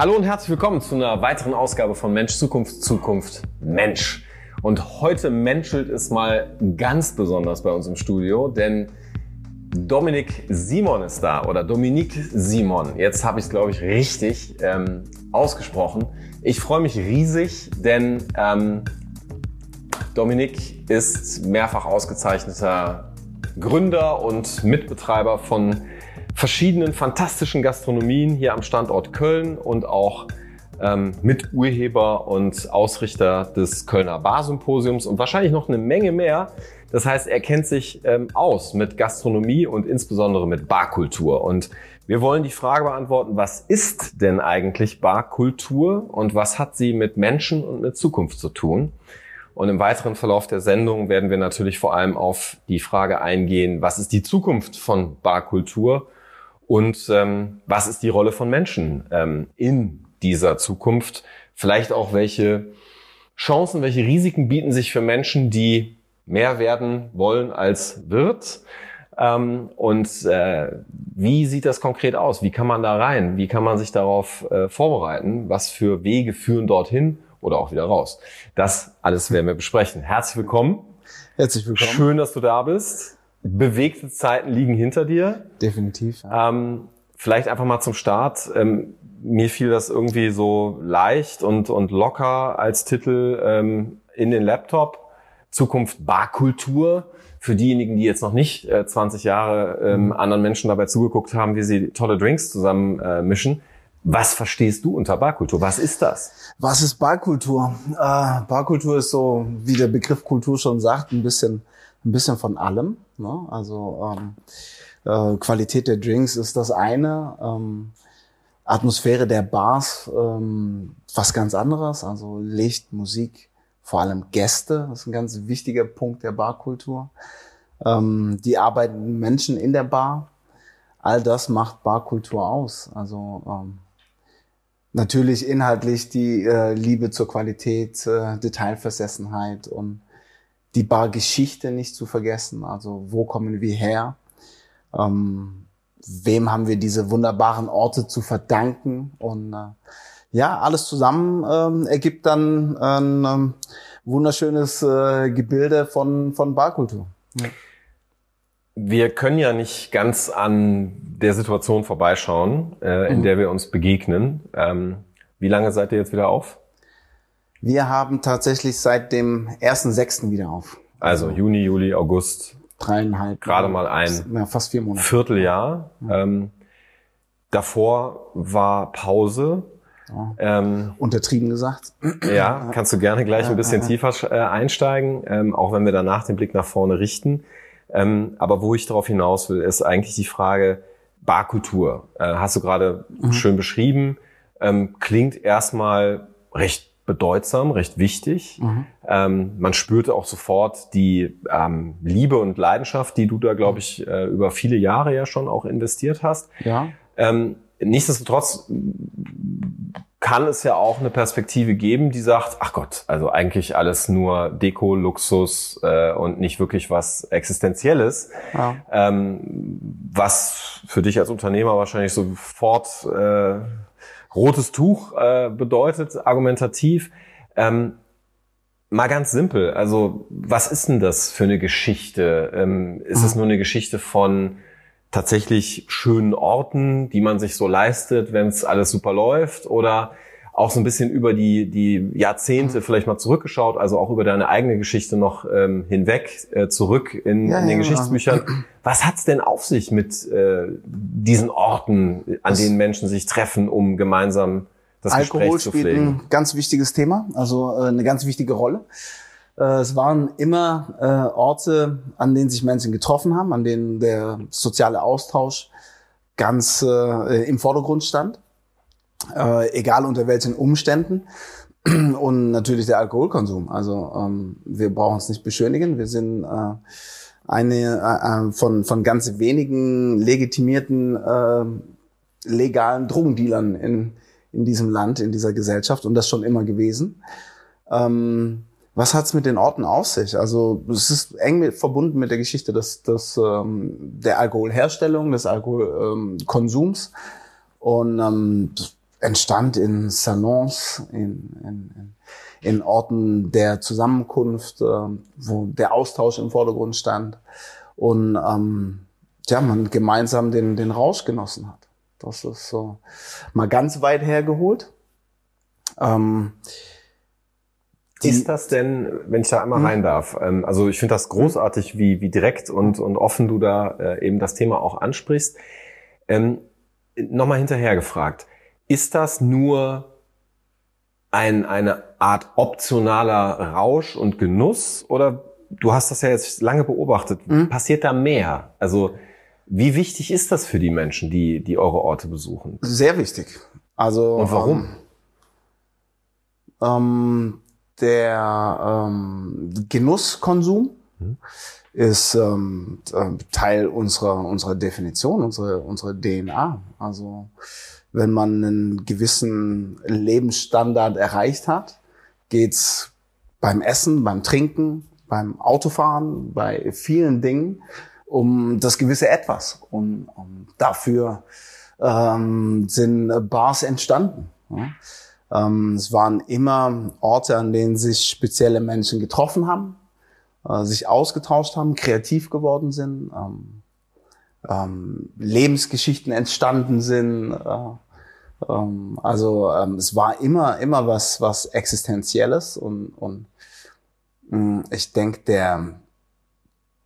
Hallo und herzlich willkommen zu einer weiteren Ausgabe von Mensch Zukunft Zukunft Mensch. Und heute menschelt es mal ganz besonders bei uns im Studio, denn Dominik Simon ist da oder Dominique Simon. Jetzt habe ich es, glaube ich, richtig ähm, ausgesprochen. Ich freue mich riesig, denn ähm, Dominik ist mehrfach ausgezeichneter Gründer und Mitbetreiber von verschiedenen fantastischen Gastronomien hier am Standort Köln und auch ähm, Miturheber und Ausrichter des Kölner Barsymposiums und wahrscheinlich noch eine Menge mehr. Das heißt, er kennt sich ähm, aus mit Gastronomie und insbesondere mit Barkultur. Und wir wollen die Frage beantworten, was ist denn eigentlich Barkultur und was hat sie mit Menschen und mit Zukunft zu tun? Und im weiteren Verlauf der Sendung werden wir natürlich vor allem auf die Frage eingehen, was ist die Zukunft von Barkultur und ähm, was ist die Rolle von Menschen ähm, in dieser Zukunft? Vielleicht auch welche Chancen, welche Risiken bieten sich für Menschen, die mehr werden wollen als wird? Ähm, und äh, wie sieht das konkret aus? Wie kann man da rein? Wie kann man sich darauf äh, vorbereiten? Was für Wege führen dorthin oder auch wieder raus? Das alles werden wir besprechen. Herzlich willkommen. Herzlich willkommen. Schön, dass du da bist bewegte Zeiten liegen hinter dir. Definitiv. Ja. Ähm, vielleicht einfach mal zum Start. Ähm, mir fiel das irgendwie so leicht und, und locker als Titel ähm, in den Laptop. Zukunft Barkultur. Für diejenigen, die jetzt noch nicht äh, 20 Jahre ähm, mhm. anderen Menschen dabei zugeguckt haben, wie sie tolle Drinks zusammen äh, mischen. Was verstehst du unter Barkultur? Was ist das? Was ist Barkultur? Äh, Barkultur ist so, wie der Begriff Kultur schon sagt, ein bisschen, ein bisschen von allem. Ne? Also ähm, äh, Qualität der Drinks ist das eine. Ähm, Atmosphäre der Bars ähm, was ganz anderes. Also Licht, Musik, vor allem Gäste, das ist ein ganz wichtiger Punkt der Barkultur. Ähm, die arbeitenden Menschen in der Bar, all das macht Barkultur aus. Also ähm, natürlich inhaltlich die äh, Liebe zur Qualität, äh, Detailversessenheit und die Bargeschichte nicht zu vergessen. Also wo kommen wir her? Ähm, wem haben wir diese wunderbaren Orte zu verdanken? Und äh, ja, alles zusammen ähm, ergibt dann ein ähm, wunderschönes äh, Gebilde von, von Barkultur. Ja. Wir können ja nicht ganz an der Situation vorbeischauen, äh, in mhm. der wir uns begegnen. Ähm, wie lange seid ihr jetzt wieder auf? Wir haben tatsächlich seit dem 1.6. wieder auf. Also, also Juni, Juli, August. Dreieinhalb. Gerade mal ein ja, fast vier Monate. Vierteljahr. Ja. Ähm, davor war Pause. Ja. Ähm, Untertrieben gesagt. Ja, kannst du gerne gleich ein bisschen tiefer äh, einsteigen, ähm, auch wenn wir danach den Blick nach vorne richten. Ähm, aber wo ich darauf hinaus will, ist eigentlich die Frage Barkultur. Äh, hast du gerade mhm. schön beschrieben. Ähm, klingt erstmal recht bedeutsam, recht wichtig. Mhm. Ähm, man spürte auch sofort die ähm, Liebe und Leidenschaft, die du da, glaube ich, äh, über viele Jahre ja schon auch investiert hast. Ja. Ähm, nichtsdestotrotz kann es ja auch eine Perspektive geben, die sagt, ach Gott, also eigentlich alles nur Deko, Luxus äh, und nicht wirklich was Existenzielles, ja. ähm, was für dich als Unternehmer wahrscheinlich sofort äh, rotes Tuch äh, bedeutet, argumentativ. Ähm, mal ganz simpel, also was ist denn das für eine Geschichte? Ähm, ist es mhm. nur eine Geschichte von tatsächlich schönen Orten, die man sich so leistet, wenn es alles super läuft? Oder auch so ein bisschen über die, die Jahrzehnte mhm. vielleicht mal zurückgeschaut, also auch über deine eigene Geschichte noch ähm, hinweg äh, zurück in, ja, in den ja, Geschichtsbüchern. Ja. Was hat's denn auf sich mit äh, diesen Orten, an das denen Menschen sich treffen, um gemeinsam das Alkohol Gespräch zu pflegen? spielt ein ganz wichtiges Thema, also äh, eine ganz wichtige Rolle. Äh, es waren immer äh, Orte, an denen sich Menschen getroffen haben, an denen der soziale Austausch ganz äh, im Vordergrund stand äh, egal unter welchen Umständen. Und natürlich der Alkoholkonsum. Also ähm, wir brauchen es nicht beschönigen. Wir sind äh, eine äh, äh, von, von ganz wenigen legitimierten äh, legalen Drogendealern in, in diesem Land, in dieser Gesellschaft und das schon immer gewesen. Ähm, was hat's mit den Orten auf sich? Also es ist eng mit, verbunden mit der Geschichte des, des, ähm, der Alkoholherstellung, des Alkoholkonsums. Ähm, und ähm, entstand in Salons, in, in, in Orten der Zusammenkunft, äh, wo der Austausch im Vordergrund stand und ähm, ja, man gemeinsam den, den Rausch genossen hat. Das ist so mal ganz weit hergeholt. Ähm, ist das denn, wenn ich da einmal hm? rein darf, ähm, also ich finde das großartig, wie, wie direkt und, und offen du da äh, eben das Thema auch ansprichst. Ähm, Nochmal hinterher gefragt, ist das nur ein, eine Art optionaler Rausch und Genuss oder du hast das ja jetzt lange beobachtet, mhm. passiert da mehr? Also wie wichtig ist das für die Menschen, die, die eure Orte besuchen? Sehr wichtig. Also und warum? Ähm, ähm der ähm, Genusskonsum mhm. ist ähm, äh, Teil unserer, unserer Definition, unserer, unserer DNA. Also wenn man einen gewissen Lebensstandard erreicht hat, geht's beim Essen, beim Trinken, beim Autofahren, bei vielen Dingen um das gewisse Etwas. Und um, dafür ähm, sind Bars entstanden. Ja. Ähm, es waren immer Orte, an denen sich spezielle Menschen getroffen haben, äh, sich ausgetauscht haben, kreativ geworden sind, ähm, ähm, Lebensgeschichten entstanden sind. Äh, ähm, also ähm, es war immer immer was was existenzielles und und mh, mm, ich denke der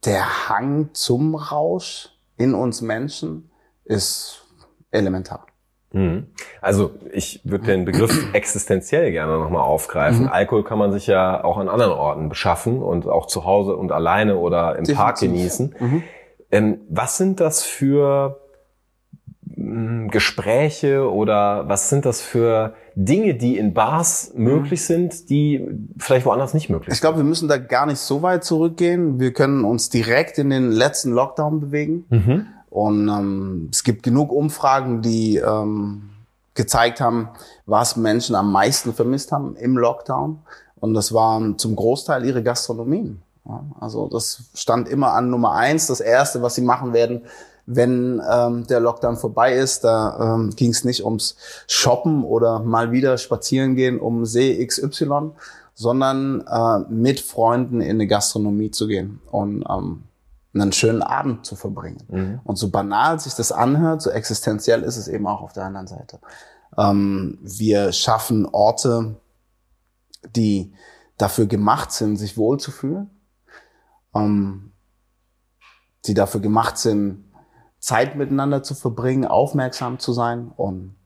der Hang zum Rausch in uns Menschen ist elementar. Mhm. Also ich würde den Begriff existenziell gerne nochmal aufgreifen. Mhm. Alkohol kann man sich ja auch an anderen Orten beschaffen und auch zu Hause und alleine oder im Definitiv. Park genießen. Mhm. Ähm, was sind das für mh, mm, Gespräche oder was sind das für Dinge, die in Bars möglich mhm. sind, die vielleicht woanders nicht möglich sind? Ich glaube, wir müssen da gar nicht so weit zurückgehen. Wir können uns direkt in den letzten Lockdown bewegen. Mhm. Und ähm, es gibt genug Umfragen, die ähm, gezeigt haben, was Menschen am meisten vermisst haben im Lockdown. Und das waren zum Großteil ihre Gastronomien. Also das stand immer an Nummer eins. Das Erste, was sie machen werden, wenn ähm, der Lockdown vorbei ist. Da ähm, ging es nicht ums Shoppen oder mal wieder spazieren gehen um See XY, sondern äh, mit Freunden in eine Gastronomie zu gehen. Und ähm, einen schönen Abend zu verbringen. Mhm. Und so banal sich das anhört, so existenziell ist es eben auch auf der anderen Seite. Ähm, wir schaffen Orte, die dafür gemacht sind, sich wohlzufühlen, ähm, die dafür gemacht sind, Zeit miteinander zu verbringen, aufmerksam zu sein. Und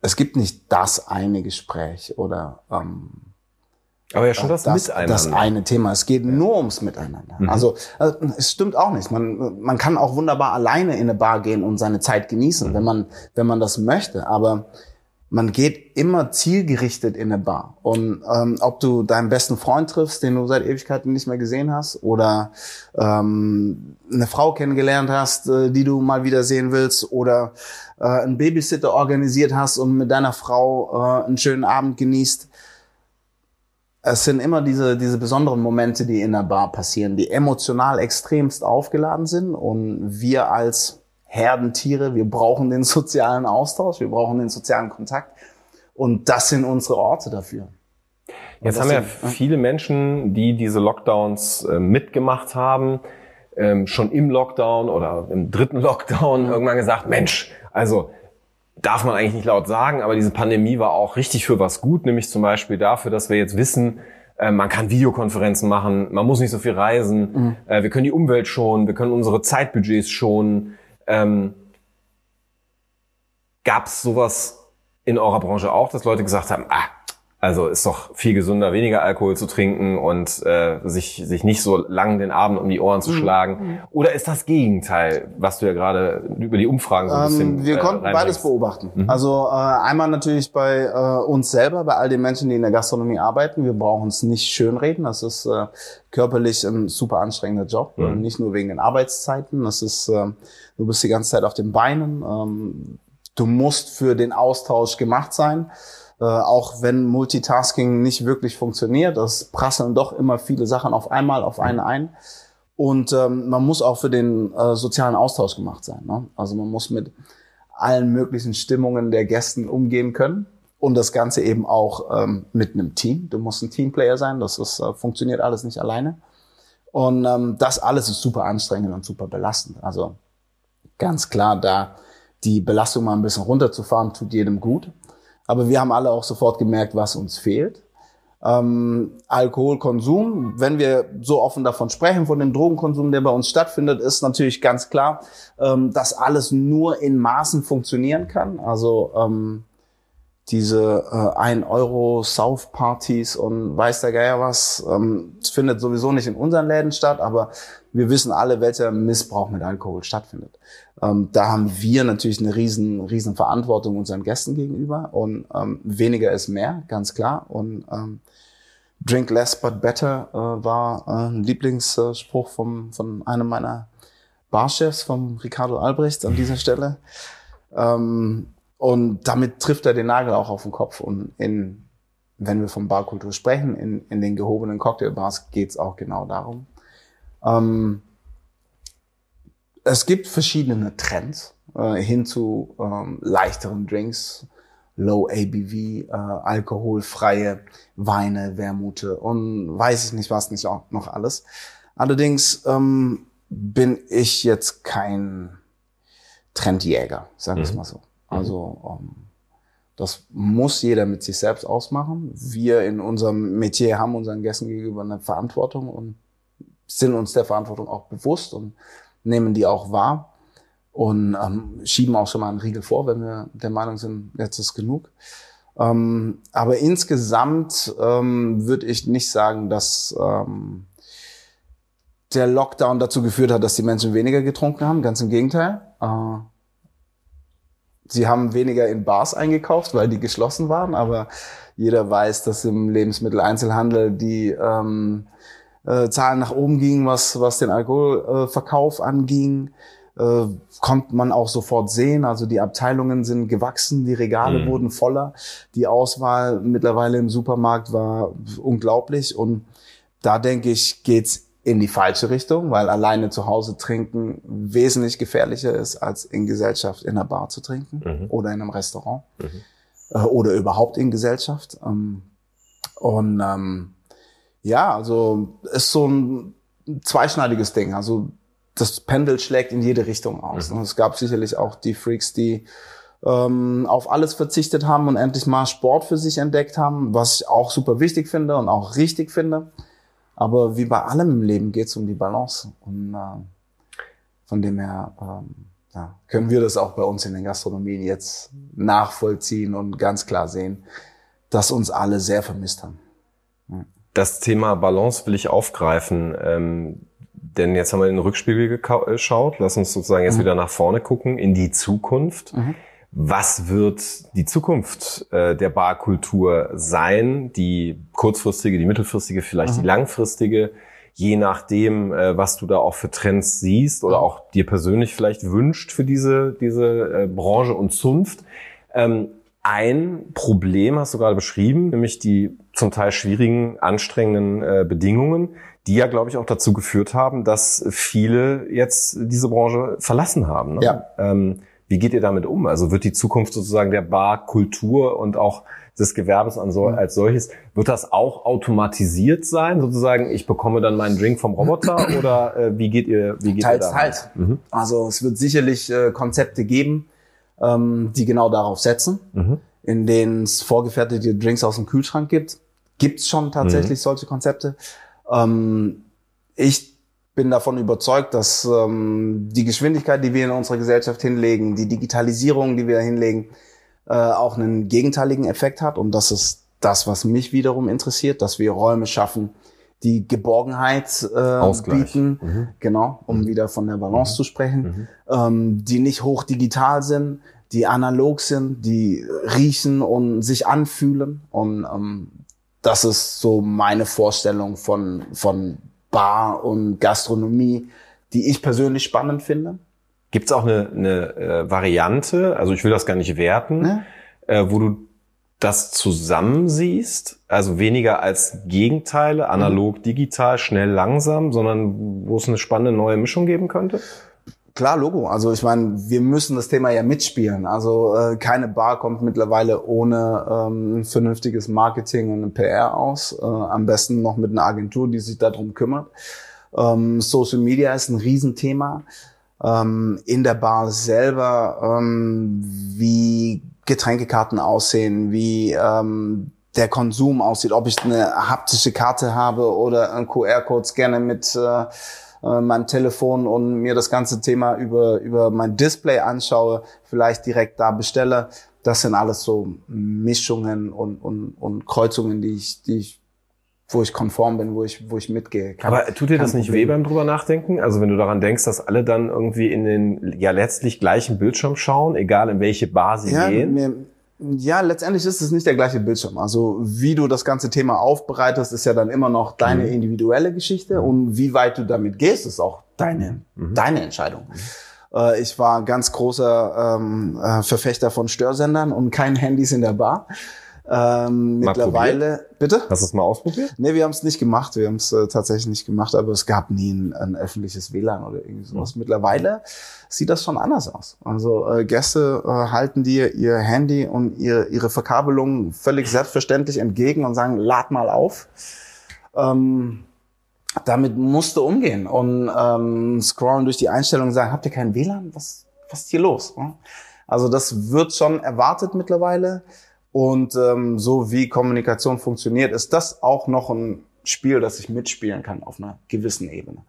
es gibt nicht das eine Gespräch oder ähm, aber ja schon das, das Miteinander. Das eine Thema. Es geht nur ums Miteinander. Mhm. Also, also, es stimmt auch nicht. Man, man kann auch wunderbar alleine in eine Bar gehen und seine Zeit genießen, mhm. wenn man, wenn man das möchte. Aber man geht immer zielgerichtet in eine Bar. Und ähm, ob du deinen besten Freund triffst, den du seit Ewigkeiten nicht mehr gesehen hast, oder ähm, eine Frau kennengelernt hast, äh, die du mal wieder sehen willst, oder äh, einen Babysitter organisiert hast und mit deiner Frau äh, einen schönen Abend genießt, es sind immer diese, diese besonderen Momente, die in der Bar passieren, die emotional extremst aufgeladen sind und wir als Herdentiere, wir brauchen den sozialen Austausch, wir brauchen den sozialen Kontakt und das sind unsere Orte dafür. Jetzt haben ja viele Menschen, die diese Lockdowns äh, mitgemacht haben, ähm, schon im Lockdown oder im dritten Lockdown irgendwann gesagt, Mensch, also darf man eigentlich nicht laut sagen, aber diese Pandemie war auch richtig für was gut, nämlich zum Beispiel dafür, dass wir jetzt wissen, äh, man kann Videokonferenzen machen, man muss nicht so viel reisen, mhm. äh, wir können die Umwelt schonen, wir können unsere Zeitbudgets schonen. Ähm, Gab es sowas in eurer Branche auch, dass Leute gesagt haben, ah, also ist doch viel gesünder, weniger Alkohol zu trinken und äh, sich, sich nicht so lang den Abend um die Ohren zu mhm. schlagen. Mhm. Oder ist das Gegenteil, was du ja gerade über die Umfragen so ein bisschen ähm, Wir äh, konnten beides beobachten. Mhm. Also äh, einmal natürlich bei äh, uns selber, bei all den Menschen, die in der Gastronomie arbeiten. Wir brauchen es nicht schönreden. Das ist äh, körperlich ein super anstrengender Job. Mhm. Nicht nur wegen den Arbeitszeiten. Das ist, äh, du bist die ganze Zeit auf den Beinen. Ähm, du musst für den Austausch gemacht sein. Äh, auch wenn Multitasking nicht wirklich funktioniert, das prasseln doch immer viele Sachen auf einmal auf einen ein. Und ähm, man muss auch für den äh, sozialen Austausch gemacht sein. Ne? Also man muss mit allen möglichen Stimmungen der Gästen umgehen können. und das Ganze eben auch ähm, mit einem Team. Du musst ein Teamplayer sein, das ist, äh, funktioniert alles nicht alleine. Und ähm, das alles ist super anstrengend und super belastend. Also ganz klar, da die Belastung mal ein bisschen runterzufahren, tut jedem gut. Aber wir haben alle auch sofort gemerkt, was uns fehlt. Ähm, Alkoholkonsum, wenn wir so offen davon sprechen, von dem Drogenkonsum, der bei uns stattfindet, ist natürlich ganz klar, ähm, dass alles nur in Maßen funktionieren kann. Also ähm, diese äh, 1 Euro South Partys und weiß der Geier was, ähm, findet sowieso nicht in unseren Läden statt, aber wir wissen alle, welcher Missbrauch mit Alkohol stattfindet. Ähm, da haben wir natürlich eine riesen, riesen Verantwortung unseren Gästen gegenüber und ähm, weniger ist mehr, ganz klar. Und ähm, Drink less but better äh, war äh, ein Lieblingsspruch vom, von einem meiner Barchefs, vom Ricardo Albrecht an dieser Stelle. Ähm, und damit trifft er den Nagel auch auf den Kopf. Und in, wenn wir von Barkultur sprechen, in, in den gehobenen Cocktailbars geht's auch genau darum. Ähm, es gibt verschiedene Trends äh, hin zu ähm, leichteren Drinks, Low ABV, äh, alkoholfreie Weine, Wermute und weiß ich nicht was nicht auch noch alles. Allerdings ähm, bin ich jetzt kein Trendjäger, sagen wir es mhm. mal so. Also ähm, das muss jeder mit sich selbst ausmachen. Wir in unserem Metier haben unseren Gästen gegenüber eine Verantwortung und sind uns der Verantwortung auch bewusst und nehmen die auch wahr und ähm, schieben auch schon mal einen Riegel vor, wenn wir der Meinung sind, jetzt ist genug. Ähm, aber insgesamt ähm, würde ich nicht sagen, dass ähm, der Lockdown dazu geführt hat, dass die Menschen weniger getrunken haben. Ganz im Gegenteil. Äh, sie haben weniger in Bars eingekauft, weil die geschlossen waren, aber jeder weiß, dass im Lebensmitteleinzelhandel die ähm, äh, Zahlen nach oben gingen, was, was den Alkoholverkauf äh, anging. Äh, konnte man auch sofort sehen. Also die Abteilungen sind gewachsen, die Regale mhm. wurden voller. Die Auswahl mittlerweile im Supermarkt war unglaublich. Und da denke ich, geht's in die falsche Richtung, weil alleine zu Hause trinken wesentlich gefährlicher ist, als in Gesellschaft in einer Bar zu trinken mhm. oder in einem Restaurant mhm. äh, oder überhaupt in Gesellschaft. Ähm, und ähm, ja, also ist so ein zweischneidiges Ding. Also das Pendel schlägt in jede Richtung aus. Mhm. Und es gab sicherlich auch die Freaks, die ähm, auf alles verzichtet haben und endlich mal Sport für sich entdeckt haben, was ich auch super wichtig finde und auch richtig finde. Aber wie bei allem im Leben geht es um die Balance. Und äh, von dem her ähm, ja, können wir das auch bei uns in den Gastronomien jetzt nachvollziehen und ganz klar sehen, dass uns alle sehr vermisst haben. Das Thema Balance will ich aufgreifen. Ähm, denn jetzt haben wir in den Rückspiegel geschaut. Lass uns sozusagen jetzt mhm. wieder nach vorne gucken, in die Zukunft. Mhm was wird die Zukunft äh, der Barkultur sein? Die kurzfristige, die mittelfristige, vielleicht mhm. die langfristige, je nachdem, äh, was du da auch für Trends siehst oder auch dir persönlich vielleicht wünscht für diese, diese äh, Branche und Zunft. Ähm, ein Problem hast du gerade beschrieben, nämlich die zum Teil schwierigen, anstrengenden äh, Bedingungen, die ja, glaube ich, auch dazu geführt haben, dass viele jetzt diese Branche verlassen haben. Ne? Ja. Ähm, wie geht ihr damit um? Also wird die Zukunft sozusagen der Barkultur und auch des Gewerbes an so, als solches, wird das auch automatisiert sein? Sozusagen, ich bekomme dann meinen Drink vom Roboter oder äh, wie geht ihr, wie geht teils, ihr da? Teils, mhm. Also es wird sicherlich äh, Konzepte geben, ähm, die genau darauf setzen, mhm. in denen es vorgefertigte Drinks aus dem Kühlschrank gibt. Gibt es schon tatsächlich mhm. solche Konzepte. Ähm, ich bin davon überzeugt, dass ähm, die Geschwindigkeit, die wir in unserer Gesellschaft hinlegen, die Digitalisierung, die wir hinlegen, äh, auch einen gegenteiligen Effekt hat. Und das ist das, was mich wiederum interessiert, dass wir Räume schaffen, die Geborgenheit äh, bieten, mhm. genau, um mhm. wieder von der Balance mhm. zu sprechen, mhm. ähm, die nicht hoch digital sind, die analog sind, die riechen und sich anfühlen. Und ähm, das ist so meine Vorstellung von, von Bar und Gastronomie, die ich persönlich spannend finde. Gibt es auch eine, eine äh, Variante, also ich will das gar nicht werten, ne? äh, wo du das zusammensiehst, also weniger als Gegenteile, analog, mhm. digital, schnell, langsam, sondern wo es eine spannende neue Mischung geben könnte? Klar, Logo. Also ich meine, wir müssen das Thema ja mitspielen. Also äh, keine Bar kommt mittlerweile ohne ähm, vernünftiges Marketing und ein PR aus. Äh, am besten noch mit einer Agentur, die sich darum kümmert. Ähm, Social Media ist ein Riesenthema. Ähm, in der Bar selber, ähm, wie Getränkekarten aussehen, wie ähm, der Konsum aussieht, ob ich eine haptische Karte habe oder ein QR-Code scanne mit äh, äh, meinem Telefon und mir das ganze Thema über, über mein Display anschaue, vielleicht direkt da bestelle. Das sind alles so Mischungen und, und, und Kreuzungen, die ich, die ich wo ich konform bin, wo ich, wo ich mitgehe. Kein, Aber tut dir das nicht Problem. weh beim drüber nachdenken? Also wenn du daran denkst, dass alle dann irgendwie in den ja letztlich gleichen Bildschirm schauen, egal in welche Bar sie ja, gehen? Mir, ja, letztendlich ist es nicht der gleiche Bildschirm. Also wie du das ganze Thema aufbereitest, ist ja dann immer noch deine mhm. individuelle Geschichte mhm. und wie weit du damit gehst, ist auch deine, mhm. deine Entscheidung. Äh, ich war ganz großer ähm, äh, Verfechter von Störsendern und kein Handys in der Bar. Ähm, mittlerweile, bitte? Hast du es mal ausprobiert? Nee, wir haben es nicht gemacht. Wir haben es äh, tatsächlich nicht gemacht, aber es gab nie ein, ein öffentliches WLAN oder irgendwie sowas. Mhm. Mittlerweile sieht das schon anders aus. Also äh, Gäste äh, halten dir ihr Handy und ihr, ihre Verkabelung völlig selbstverständlich entgegen und sagen, lad mal auf. Ähm, damit musst du umgehen und ähm, scrollen durch die Einstellungen und sagen, habt ihr kein WLAN? Was, was ist hier los? Also das wird schon erwartet mittlerweile. Und ähm, so wie Kommunikation funktioniert, ist das auch noch ein Spiel, das ich mitspielen kann auf einer gewissen Ebene.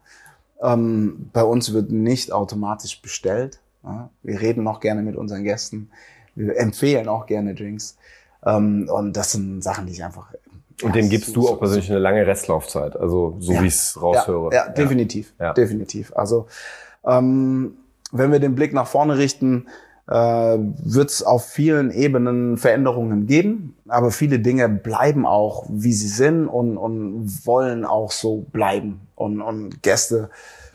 Ähm, bei uns wird nicht automatisch bestellt. Ja? Wir reden noch gerne mit unseren Gästen. Wir empfehlen auch gerne Drinks. Ähm, und das sind Sachen, die ich einfach. Und dem gibst du auch persönlich eine lange Restlaufzeit, also so ja. wie ich es raushöre. Ja, ja definitiv, ja. definitiv. Also ähm, wenn wir den Blick nach vorne richten, wird es auf vielen Ebenen Veränderungen geben, aber viele Dinge bleiben auch, wie sie sind und, und wollen auch so bleiben. Und, und Gäste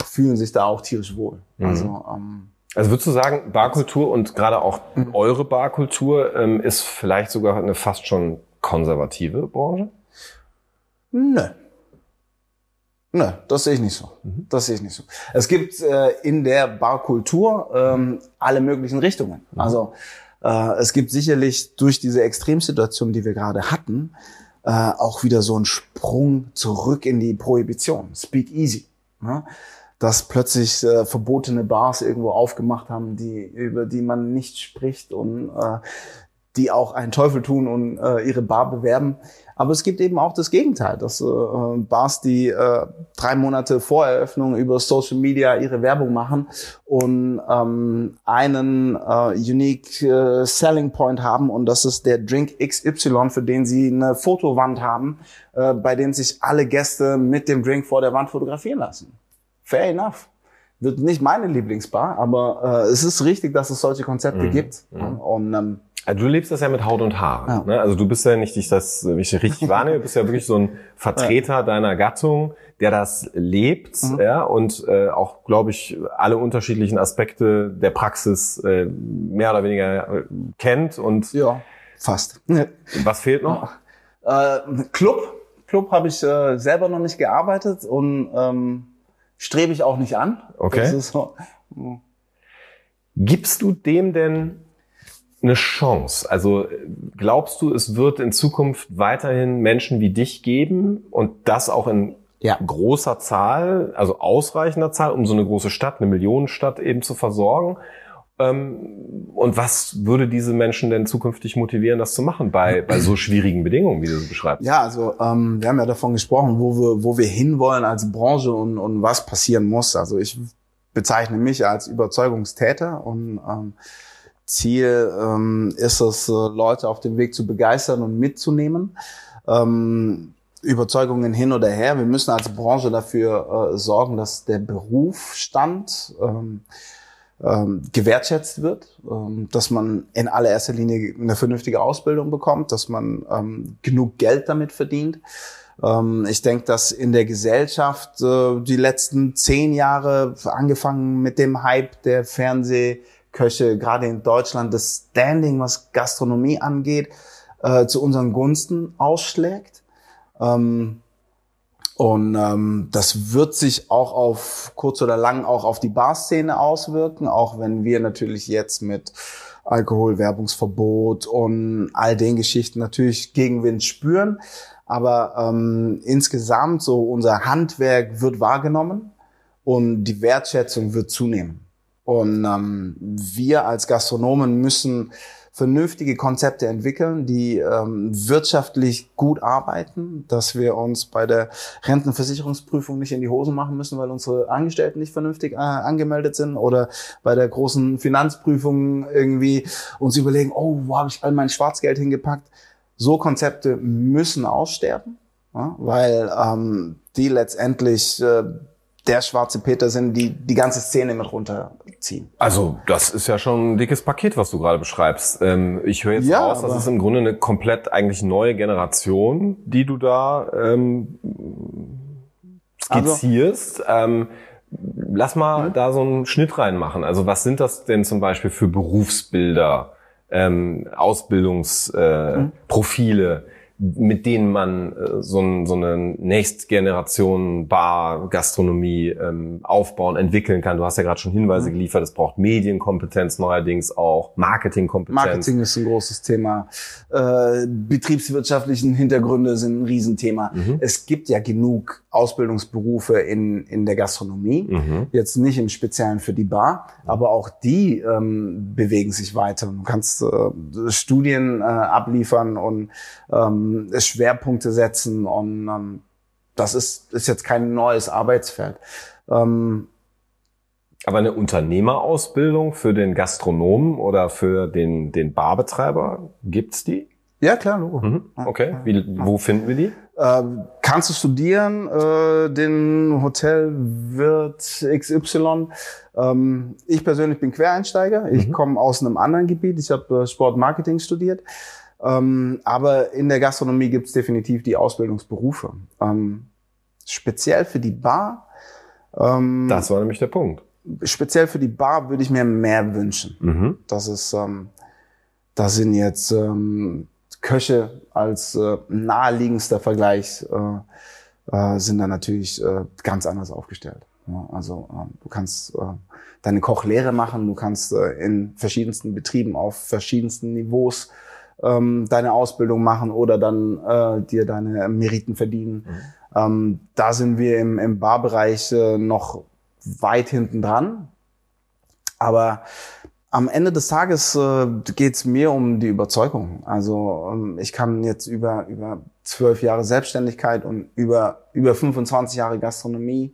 fühlen sich da auch tierisch wohl. Mhm. Also, ähm, also würdest du sagen, Barkultur und gerade auch mhm. eure Barkultur ähm, ist vielleicht sogar eine fast schon konservative Branche? Nö. Nö, das sehe ich nicht so. Mhm. Das sehe ich nicht so. Es gibt äh, in der Barkultur ähm, alle möglichen Richtungen. Mhm. Also äh, es gibt sicherlich durch diese Extremsituation, die wir gerade hatten, äh, auch wieder so einen Sprung zurück in die Prohibition. Speak easy. Ne? Dass plötzlich äh, verbotene Bars irgendwo aufgemacht haben, die über die man nicht spricht und äh, die auch einen Teufel tun und äh, ihre Bar bewerben. Aber es gibt eben auch das Gegenteil, dass äh, Bars, die äh, drei Monate vor Eröffnung über Social Media ihre Werbung machen und ähm, einen äh, unique äh, Selling Point haben und das ist der Drink XY, für den sie eine Fotowand haben, äh, bei dem sich alle Gäste mit dem Drink vor der Wand fotografieren lassen. Fair enough wird nicht meine Lieblingsbar, aber äh, es ist richtig, dass es solche Konzepte mhm. gibt. Mhm. Und ähm, also du lebst das ja mit Haut und Haar. Ja. Ne? Also du bist ja nicht, ich das, wie ich richtig wahrnehme, du bist ja wirklich so ein Vertreter ja. deiner Gattung, der das lebt, mhm. ja, und äh, auch, glaube ich, alle unterschiedlichen Aspekte der Praxis äh, mehr oder weniger äh, kennt und ja, fast. Was fehlt noch? Äh, Club, Club habe ich äh, selber noch nicht gearbeitet und ähm, strebe ich auch nicht an. Okay. So. Gibst du dem denn eine Chance? Also glaubst du, es wird in Zukunft weiterhin Menschen wie dich geben und das auch in ja. großer Zahl, also ausreichender Zahl, um so eine große Stadt, eine Millionenstadt eben zu versorgen? Ähm, und was würde diese Menschen denn zukünftig motivieren, das zu machen bei, bei so schwierigen Bedingungen, wie du es beschreibst? Ja, also ähm, wir haben ja davon gesprochen, wo wir, wo wir hinwollen als Branche und, und was passieren muss. Also ich bezeichne mich als Überzeugungstäter und ähm, Ziel ähm, ist es, äh, Leute auf dem Weg zu begeistern und mitzunehmen. Ähm, Überzeugungen hin oder her. Wir müssen als Branche dafür äh, sorgen, dass der Berufsstand ähm, ähm, gewertschätzt wird, ähm, dass man in allererster Linie eine vernünftige Ausbildung bekommt, dass man ähm, genug Geld damit verdient. Ähm, ich denke, dass in der Gesellschaft äh, die letzten zehn Jahre, angefangen mit dem Hype der Fernseh Köche, gerade in Deutschland, das Standing, was Gastronomie angeht, äh, zu unseren Gunsten ausschlägt. Ähm, Und ähm, das wird sich auch auf kurz oder lang auch auf die Barszene auswirken, auch wenn wir natürlich jetzt mit Alkoholwerbungsverbot und all den Geschichten natürlich Gegenwind spüren. Aber ähm, insgesamt so unser Handwerk wird wahrgenommen und die Wertschätzung wird zunehmen. Und ähm, wir als Gastronomen müssen vernünftige Konzepte entwickeln, die ähm, wirtschaftlich gut arbeiten, dass wir uns bei der Rentenversicherungsprüfung nicht in die Hosen machen müssen, weil unsere Angestellten nicht vernünftig äh, angemeldet sind oder bei der großen Finanzprüfung irgendwie uns überlegen, oh, wo habe ich all mein Schwarzgeld hingepackt? So Konzepte müssen aussterben, ja, weil ähm, die letztendlich äh, der schwarze Peter sind, die die ganze Szene mit runterziehen. Also das ist ja schon ein dickes Paket, was du gerade beschreibst. Ähm, ich höre jetzt ja, raus, das ist im Grunde eine komplett eigentlich neue Generation, die du da ähm, skizzierst. Also, ähm, lass mal mhm. da so einen Schnitt reinmachen. Also was sind das denn zum Beispiel für Berufsbilder, ähm, Ausbildungsprofile? Äh, mhm mit denen man äh, so, ein, so eine Nächstgeneration Bar, Gastronomie ähm, aufbauen, entwickeln kann. Du hast ja gerade schon Hinweise mhm. geliefert, es braucht Medienkompetenz neuerdings auch, Marketingkompetenz. Marketing ist ein großes Thema. Äh, betriebswirtschaftlichen Hintergründe sind ein Riesenthema. Mhm. Es gibt ja genug Ausbildungsberufe in, in der Gastronomie, mhm. jetzt nicht im Speziellen für die Bar, aber auch die ähm, bewegen sich weiter. Du kannst äh, Studien äh, abliefern und ähm, ähm, Schwerpunkte setzen und ähm, das ist, ist jetzt kein neues Arbeitsfeld. Ähm, aber eine Unternehmerausbildung für den Gastronomen oder für den, den Barbetreiber, gibt's die? Ja, klar, Logo. Mhm. Okay, Wie, wo finden wir die? Äh, kannst du studieren, äh, den Hotelwirt XY. Ähm, ich persönlich bin Quereinsteiger. Ich mhm. komme aus einem anderen Gebiet. Ich habe äh, Sportmarketing studiert. Ähm, aber in der Gastronomie gibt es definitiv die Ausbildungsberufe. Ähm, speziell für die Bar. Ähm, das war nämlich der Punkt. Speziell für die Bar würde ich mir mehr wünschen. Mhm. Das ist, ähm, da sind jetzt ähm, Köche als äh, naheliegendster Vergleich äh, äh, sind da natürlich äh, ganz anders aufgestellt. Ja, also äh, du kannst äh, deine Kochlehre machen, du kannst äh, in verschiedensten Betrieben auf verschiedensten Niveaus ähm, deine Ausbildung machen oder dann äh, dir deine Meriten verdienen. Mhm. Ähm, da sind wir im, im Barbereich äh, noch weit hinten dran. Aber am Ende des Tages äh, geht es mir um die Überzeugung. Also ähm, ich kann jetzt über über zwölf Jahre Selbstständigkeit und über über 25 Jahre Gastronomie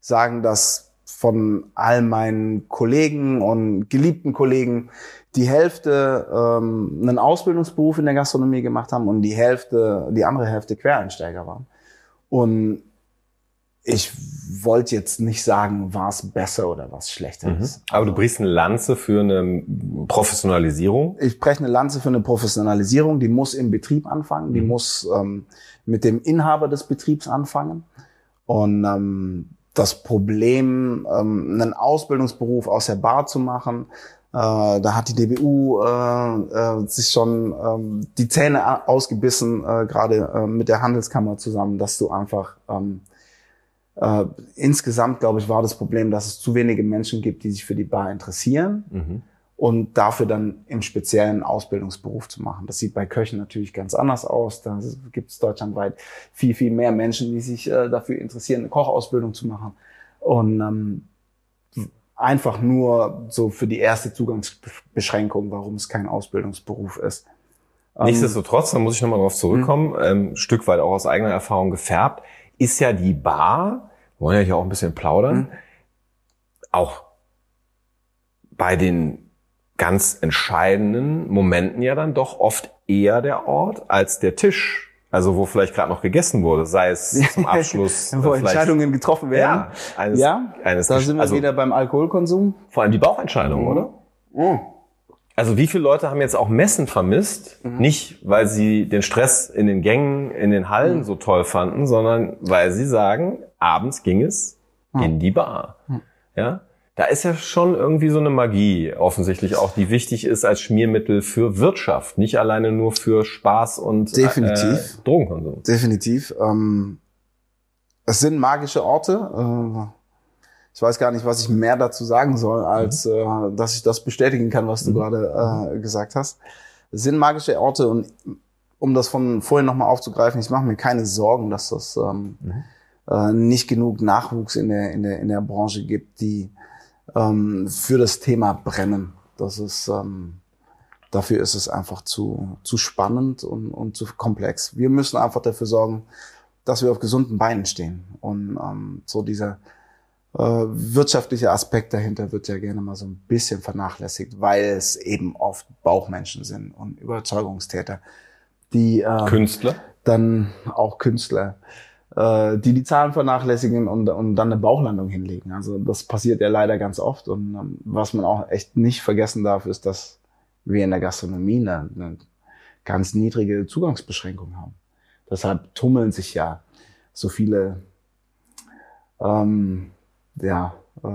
sagen, dass von all meinen Kollegen und geliebten Kollegen die Hälfte ähm, einen Ausbildungsberuf in der Gastronomie gemacht haben und die Hälfte, die andere Hälfte Quereinsteiger waren. Und ich wollte jetzt nicht sagen, was besser oder was schlechter mhm. ist. Aber du brichst eine Lanze für eine Professionalisierung? Ich breche eine Lanze für eine Professionalisierung, die muss im Betrieb anfangen, die mhm. muss ähm, mit dem Inhaber des Betriebs anfangen. Und ähm, das Problem, ähm, einen Ausbildungsberuf aus der Bar zu machen, äh, da hat die DBU äh, äh, sich schon äh, die Zähne ausgebissen, äh, gerade äh, mit der Handelskammer zusammen, dass du einfach ähm, äh, insgesamt, glaube ich, war das Problem, dass es zu wenige Menschen gibt, die sich für die Bar interessieren. Mhm. Und dafür dann im speziellen Ausbildungsberuf zu machen. Das sieht bei Köchen natürlich ganz anders aus. Da gibt es deutschlandweit viel, viel mehr Menschen, die sich äh, dafür interessieren, eine Kochausbildung zu machen. Und ähm, einfach nur so für die erste Zugangsbeschränkung, warum es kein Ausbildungsberuf ist. Ähm, Nichtsdestotrotz, da muss ich nochmal drauf zurückkommen, mhm. ähm, ein Stück weit auch aus eigener Erfahrung gefärbt, ist ja die Bar, wir wollen ja hier auch ein bisschen plaudern, mhm. auch bei den ganz entscheidenden Momenten ja dann doch oft eher der Ort als der Tisch also wo vielleicht gerade noch gegessen wurde, sei es zum Abschluss. wo Entscheidungen getroffen werden. Ja, eines, ja eines da sind wir also, wieder beim Alkoholkonsum. Vor allem die Bauchentscheidung, mhm. oder? Mhm. Also wie viele Leute haben jetzt auch Messen vermisst? Mhm. Nicht, weil sie den Stress in den Gängen, in den Hallen mhm. so toll fanden, sondern weil sie sagen, abends ging es mhm. in die Bar. Mhm. Ja? da ist ja schon irgendwie so eine Magie offensichtlich auch, die wichtig ist als Schmiermittel für Wirtschaft, nicht alleine nur für Spaß und Definitiv. Äh, Drogenkonsum. Definitiv. Ähm, es sind magische Orte. Äh, ich weiß gar nicht, was ich mehr dazu sagen soll, als äh, dass ich das bestätigen kann, was du mhm. gerade äh, gesagt hast. Es sind magische Orte und um das von vorhin nochmal aufzugreifen, ich mache mir keine Sorgen, dass das ähm, mhm. äh, nicht genug Nachwuchs in der, in der, in der Branche gibt, die ähm, für das Thema brennen. Das ist, ähm, dafür ist es einfach zu, zu spannend und, und zu komplex. Wir müssen einfach dafür sorgen, dass wir auf gesunden Beinen stehen. Und ähm, so dieser wirtschaftliche Aspekt dahinter wird ja gerne mal so ein bisschen vernachlässigt, weil es eben oft Bauchmenschen sind und Überzeugungstäter, die äh, Künstler, dann auch Künstler, äh, die die Zahlen vernachlässigen und, und dann eine Bauchlandung hinlegen. Also das passiert ja leider ganz oft. Und ähm, was man auch echt nicht vergessen darf, ist, dass wir in der Gastronomie eine, eine ganz niedrige Zugangsbeschränkung haben. Deshalb tummeln sich ja so viele, ähm, ja, äh,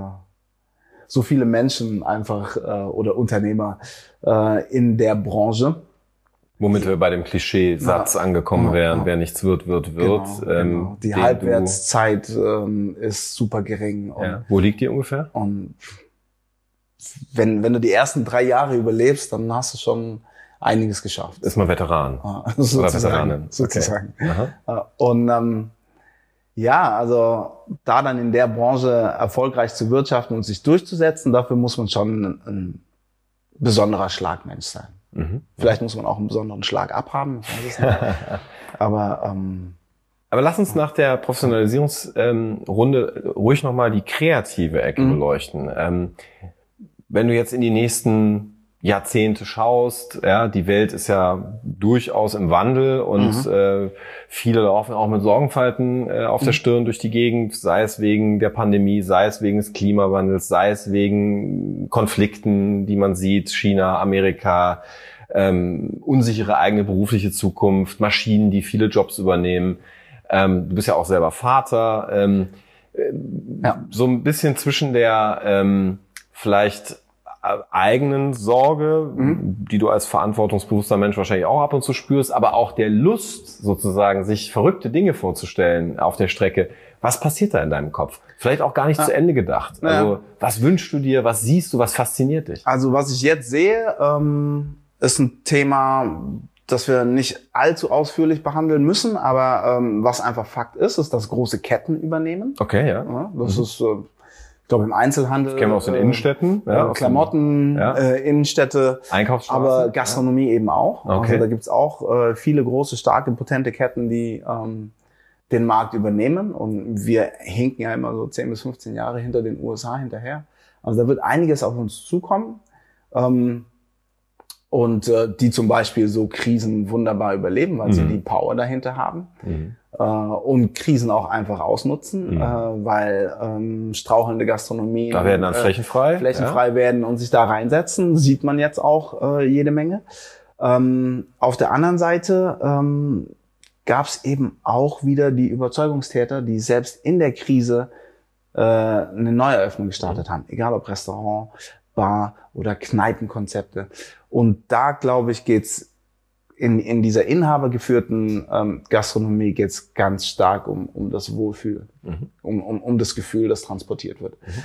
so viele Menschen einfach äh, oder Unternehmer äh, in der Branche. Womit wir bei dem Klischeesatz ja, angekommen ja, wären, ja. wer nichts wird, wird, wird. Genau, ähm, genau. Die Halbwertszeit ähm, ist super gering. Und, Wo liegt die ungefähr? Und wenn, wenn du die ersten drei Jahre überlebst, dann hast du schon einiges geschafft. Ist man Veteran. Sozusagen, Veteranin. Sozusagen. Okay. Und ähm, ja, also da dann in der Branche erfolgreich zu wirtschaften und sich durchzusetzen, dafür muss man schon ein, ein besonderer Schlagmensch sein. Mhm. Vielleicht muss man auch einen besonderen Schlag abhaben. Aber ähm, aber lass uns nach der Professionalisierungsrunde ähm, ruhig nochmal die kreative Ecke mhm. beleuchten. Ähm, wenn du jetzt in die nächsten Jahrzehnte schaust, ja, die Welt ist ja durchaus im Wandel und mhm. äh, viele laufen auch mit Sorgenfalten äh, auf mhm. der Stirn durch die Gegend, sei es wegen der Pandemie, sei es wegen des Klimawandels, sei es wegen Konflikten, die man sieht, China, Amerika, ähm, unsichere eigene berufliche Zukunft, Maschinen, die viele Jobs übernehmen. Ähm, du bist ja auch selber Vater. Ähm, äh, ja. So ein bisschen zwischen der ähm, vielleicht eigenen Sorge, mhm. die du als verantwortungsbewusster Mensch wahrscheinlich auch ab und zu spürst, aber auch der Lust sozusagen, sich verrückte Dinge vorzustellen auf der Strecke. Was passiert da in deinem Kopf? Vielleicht auch gar nicht ja. zu Ende gedacht. Ja. Also was wünschst du dir? Was siehst du? Was fasziniert dich? Also was ich jetzt sehe, ähm, ist ein Thema, das wir nicht allzu ausführlich behandeln müssen, aber ähm, was einfach Fakt ist, ist, dass große Ketten übernehmen. Okay, ja. ja das mhm. ist äh, glaube im Einzelhandel. Das kennen wir aus den äh, Innenstädten. Ja, äh, Klamotten, ja. äh, Innenstädte. Einkaufsstraßen. Aber Gastronomie ja. eben auch. Okay. Also da gibt's auch äh, viele große, starke, potente Ketten, die ähm, den Markt übernehmen. Und wir hinken ja immer so 10 bis 15 Jahre hinter den USA hinterher. Also da wird einiges auf uns zukommen. Ähm, und äh, die zum Beispiel so Krisen wunderbar überleben, weil mhm. sie die Power dahinter haben. Mhm äh, und Krisen auch einfach ausnutzen, mhm. äh, weil ähm, strauchelnde Gastronomie da werden dann äh, flächenfrei, flächenfrei ja. werden und sich da reinsetzen, sieht man jetzt auch äh, jede Menge. Ähm, auf der anderen Seite ähm, gab es eben auch wieder die Überzeugungstäter, die selbst in der Krise äh, eine Neueröffnung gestartet haben, egal ob Restaurant, Bar oder Kneipenkonzepte. Und da glaube ich geht's in, in dieser inhabergeführten ähm, Gastronomie geht es ganz stark um, um das Wohlfühl, mhm. um, um, um das Gefühl, das transportiert wird. Mhm.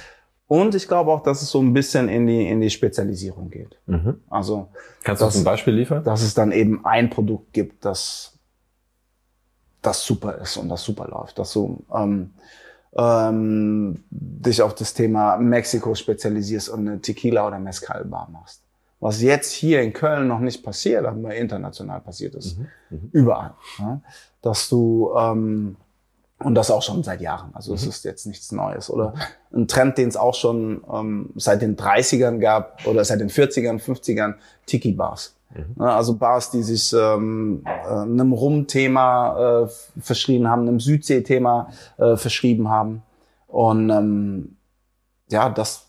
Und ich glaube auch, dass es so ein bisschen in die, in die Spezialisierung geht. Mhm. Also, Kannst du uns ein Beispiel liefern? Dass es dann eben ein Produkt gibt, das, das super ist und das super läuft. Dass du ähm, ähm, dich auf das Thema Mexiko spezialisierst und eine Tequila- oder Mezcal-Bar machst was jetzt hier in Köln noch nicht passiert, aber international passiert ist. Mhm. Mhm. Überall. Ja? Dass du, ähm, und das auch schon seit Jahren, also es mhm. ist jetzt nichts Neues. Oder ein Trend, den es auch schon ähm, seit den 30ern gab oder seit den 40ern, 50ern, Tiki-Bars. Mhm. Also Bars, die sich ähm, äh, einem Rum-Thema äh, verschrieben haben, einem Südsee-Thema äh, verschrieben haben. Und ähm, ja, das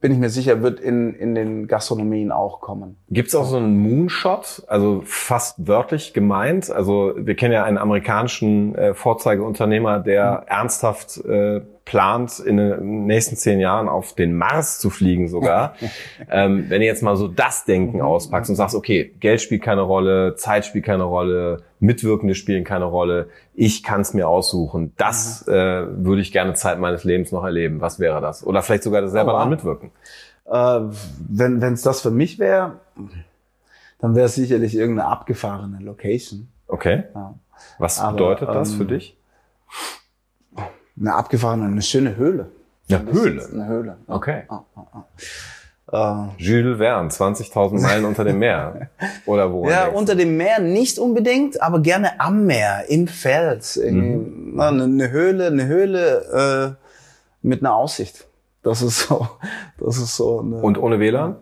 bin ich mir sicher, wird in, in den Gastronomien auch kommen. Gibt's auch so einen Moonshot, also fast wörtlich gemeint? Also wir kennen ja einen amerikanischen äh, Vorzeigeunternehmer, der mhm. ernsthaft äh, plant, in den nächsten zehn Jahren auf den Mars zu fliegen sogar. ähm, wenn du jetzt mal so das Denken auspackst und sagst, okay, Geld spielt keine Rolle, Zeit spielt keine Rolle, Mitwirkende spielen keine Rolle, ich kann es mir aussuchen. Das äh, würde ich gerne Zeit meines Lebens noch erleben. Was wäre das? Oder vielleicht sogar selber Oh, daran mitwirken. Äh, wenn es das für mich wäre, dann wäre es sicherlich irgendeine abgefahrene Location. Okay. Ja. Was Aber, bedeutet das ähm, für dich? Eine abgefahrene, eine schöne Höhle. Eine ist Höhle? Eine Höhle. Ja. Okay. Ja, ja, ja. Äh, Jules Verne, 20.000 Meilen unter dem Meer. Oder wo? Ja, unter dem Meer nicht unbedingt, aber gerne am Meer, im Feld. In, na, eine, eine Höhle, eine Höhle äh, mit einer Aussicht. Das ist so, das ist so eine, Und ohne WLAN?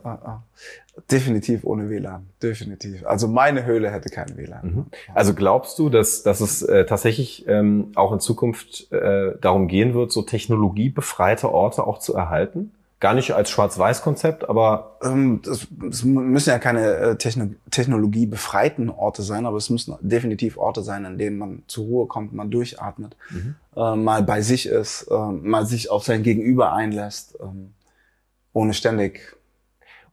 Definitiv ohne WLAN, definitiv. Also meine Höhle hätte kein WLAN. Also glaubst du, dass, dass es äh, tatsächlich ähm, auch in Zukunft äh, darum gehen wird, so technologiebefreite Orte auch zu erhalten? Gar nicht als Schwarz-Weiß-Konzept, aber Ähm, das, das müssen ja keine äh, Techno technologiebefreiten Orte sein, aber es müssen definitiv Orte sein, an denen man zur Ruhe kommt, man durchatmet, äh, mal bei sich ist, äh, mal sich auf sein Gegenüber einlässt, ähm, ohne ständig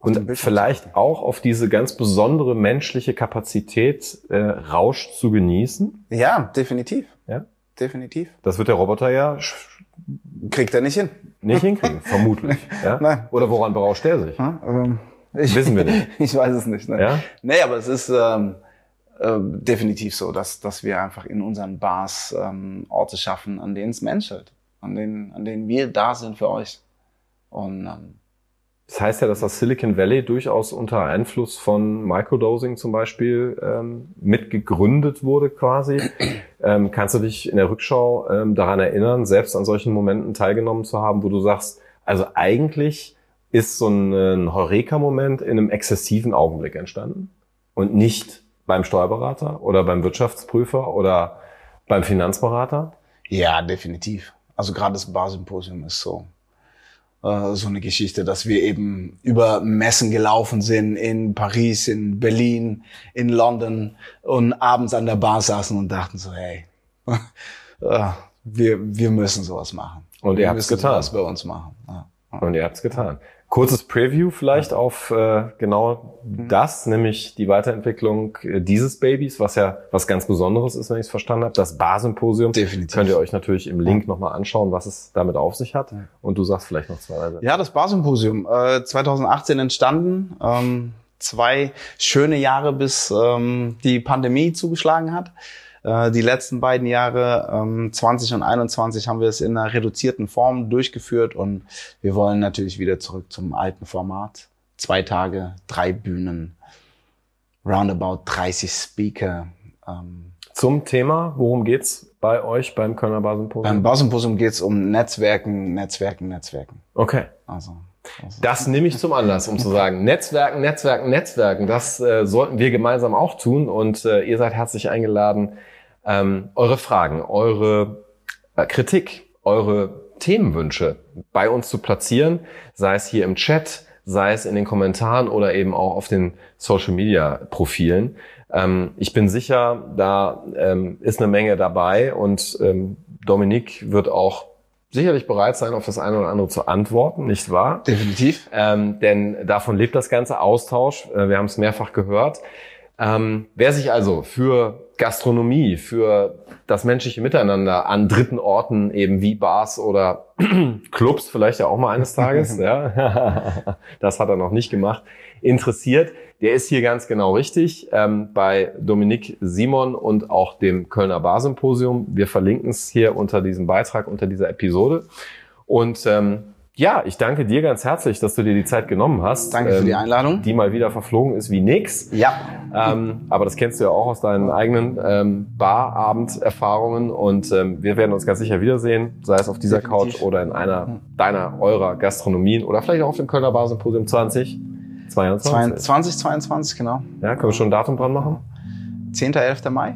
und vielleicht auch auf diese ganz besondere menschliche Kapazität, äh, Rausch zu genießen. Ja, definitiv. Ja? Definitiv. Das wird der Roboter ja Kriegt er nicht hin. nicht hinkriegen, vermutlich. Ja? Nein. Oder woran berauscht der sich? Ähm, ich, Wissen wir nicht. ich weiß es nicht. Ne? Ja? Nee, aber es ist ähm, äh, definitiv so, dass, dass wir einfach in unseren Bars ähm, Orte schaffen, an denen es menschelt, an denen, an denen wir da sind für euch. Und ähm, Das heißt ja, dass das Silicon Valley durchaus unter Einfluss von Microdosing zum Beispiel ähm, mitgegründet wurde quasi. Ähm, kannst du dich in der Rückschau ähm, daran erinnern, selbst an solchen Momenten teilgenommen zu haben, wo du sagst, also eigentlich ist so ein, ein Heureka-Moment in einem exzessiven Augenblick entstanden und nicht beim Steuerberater oder beim Wirtschaftsprüfer oder beim Finanzberater? ja, definitiv. Also gerade das Barsymposium ist so äh, so eine Geschichte, dass wir eben über Messen gelaufen sind in Paris, in Berlin, in London und abends an der Bar saßen und dachten so, hey, äh, wir, wir müssen sowas machen. Und ihr habt's müssen getan. sowas bei uns machen. Ja. Und ihr habt's getan. Kurzes Preview vielleicht auf äh, genau das, nämlich die Weiterentwicklung äh, dieses Babys, was ja was ganz Besonderes ist, wenn ich es verstanden habe. Das Bar-Symposium. Definitiv. Könnt ihr euch natürlich im Link nochmal anschauen, was es damit auf sich hat. Und du sagst vielleicht noch zwei, drei Sätze. Ja, das Barsymposium, äh, 2018 entstanden. Ähm, zwei schöne Jahre, bis ähm, die Pandemie zugeschlagen hat. Äh, die letzten beiden Jahre, ähm, 20 und 21, haben wir es in einer reduzierten Form durchgeführt und wir wollen natürlich wieder zurück zum alten Format. Zwei Tage, drei Bühnen, roundabout 30 Speaker. Ähm, Zum Thema, worum geht's bei euch beim Kölner beim Bar-Symposium? Barsymposium geht es um Netzwerken, Netzwerken, Netzwerken. Okay. Also, also Das nehme ich zum Anlass, um zu sagen, Netzwerken, Netzwerken, Netzwerken, das äh, sollten wir gemeinsam auch tun. Und äh, ihr seid herzlich eingeladen, ähm, eure Fragen, eure äh, Kritik, eure Themenwünsche bei uns zu platzieren, sei es hier im Chat, sei es in den Kommentaren oder eben auch auf den Social-Media-Profilen. Ähm, ich bin sicher, da ähm, ist eine Menge dabei und ähm, Dominik wird auch sicherlich bereit sein, auf das eine oder andere zu antworten, nicht wahr? definitiv. Ähm, denn davon lebt das ganze Austausch. Äh, wir haben es mehrfach gehört. Ähm, wer sich also für Gastronomie, für das menschliche Miteinander an dritten Orten eben wie Bars oder Clubs vielleicht ja auch mal eines Tages, ja, das hat er noch nicht gemacht, interessiert, der ist hier ganz genau richtig ähm, bei Dominik Simon und auch dem Kölner Barsymposium. Wir verlinken es hier unter diesem Beitrag, unter dieser Episode. Und ähm, ja, ich danke dir ganz herzlich, dass du dir die Zeit genommen hast. Danke für die ähm, Einladung. Die mal wieder verflogen ist wie nix. Ja. Ähm, aber das kennst du ja auch aus deinen eigenen ähm, Barabend-Erfahrungen und ähm, wir werden uns ganz sicher wiedersehen, sei es auf dieser Definitiv. Couch oder in einer deiner, eurer Gastronomien oder vielleicht auch auf dem Kölner Barsymposium 20, 22. 2022, genau. Ja, können wir schon ein Datum dran machen? 10. 11. Mai.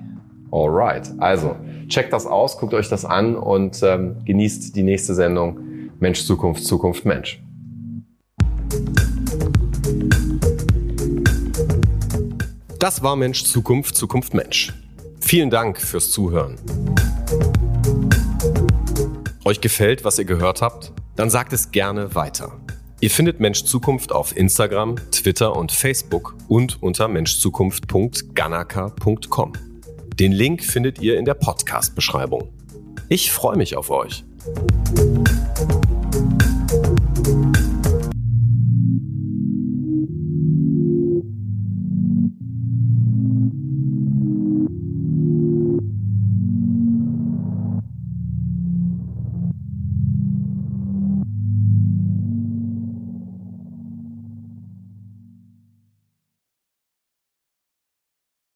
Alright, also checkt das aus, guckt euch das an und ähm, genießt die nächste Sendung Mensch, Zukunft, Zukunft, Mensch. Das war Mensch, Zukunft, Zukunft, Mensch. Vielen Dank fürs Zuhören. Euch gefällt, was ihr gehört habt? Dann sagt es gerne weiter. Ihr findet Mensch Zukunft auf Instagram, Twitter und Facebook und unter menschzukunft.ganaka.com. Den Link findet ihr in der Podcast-Beschreibung. Ich freue mich auf euch.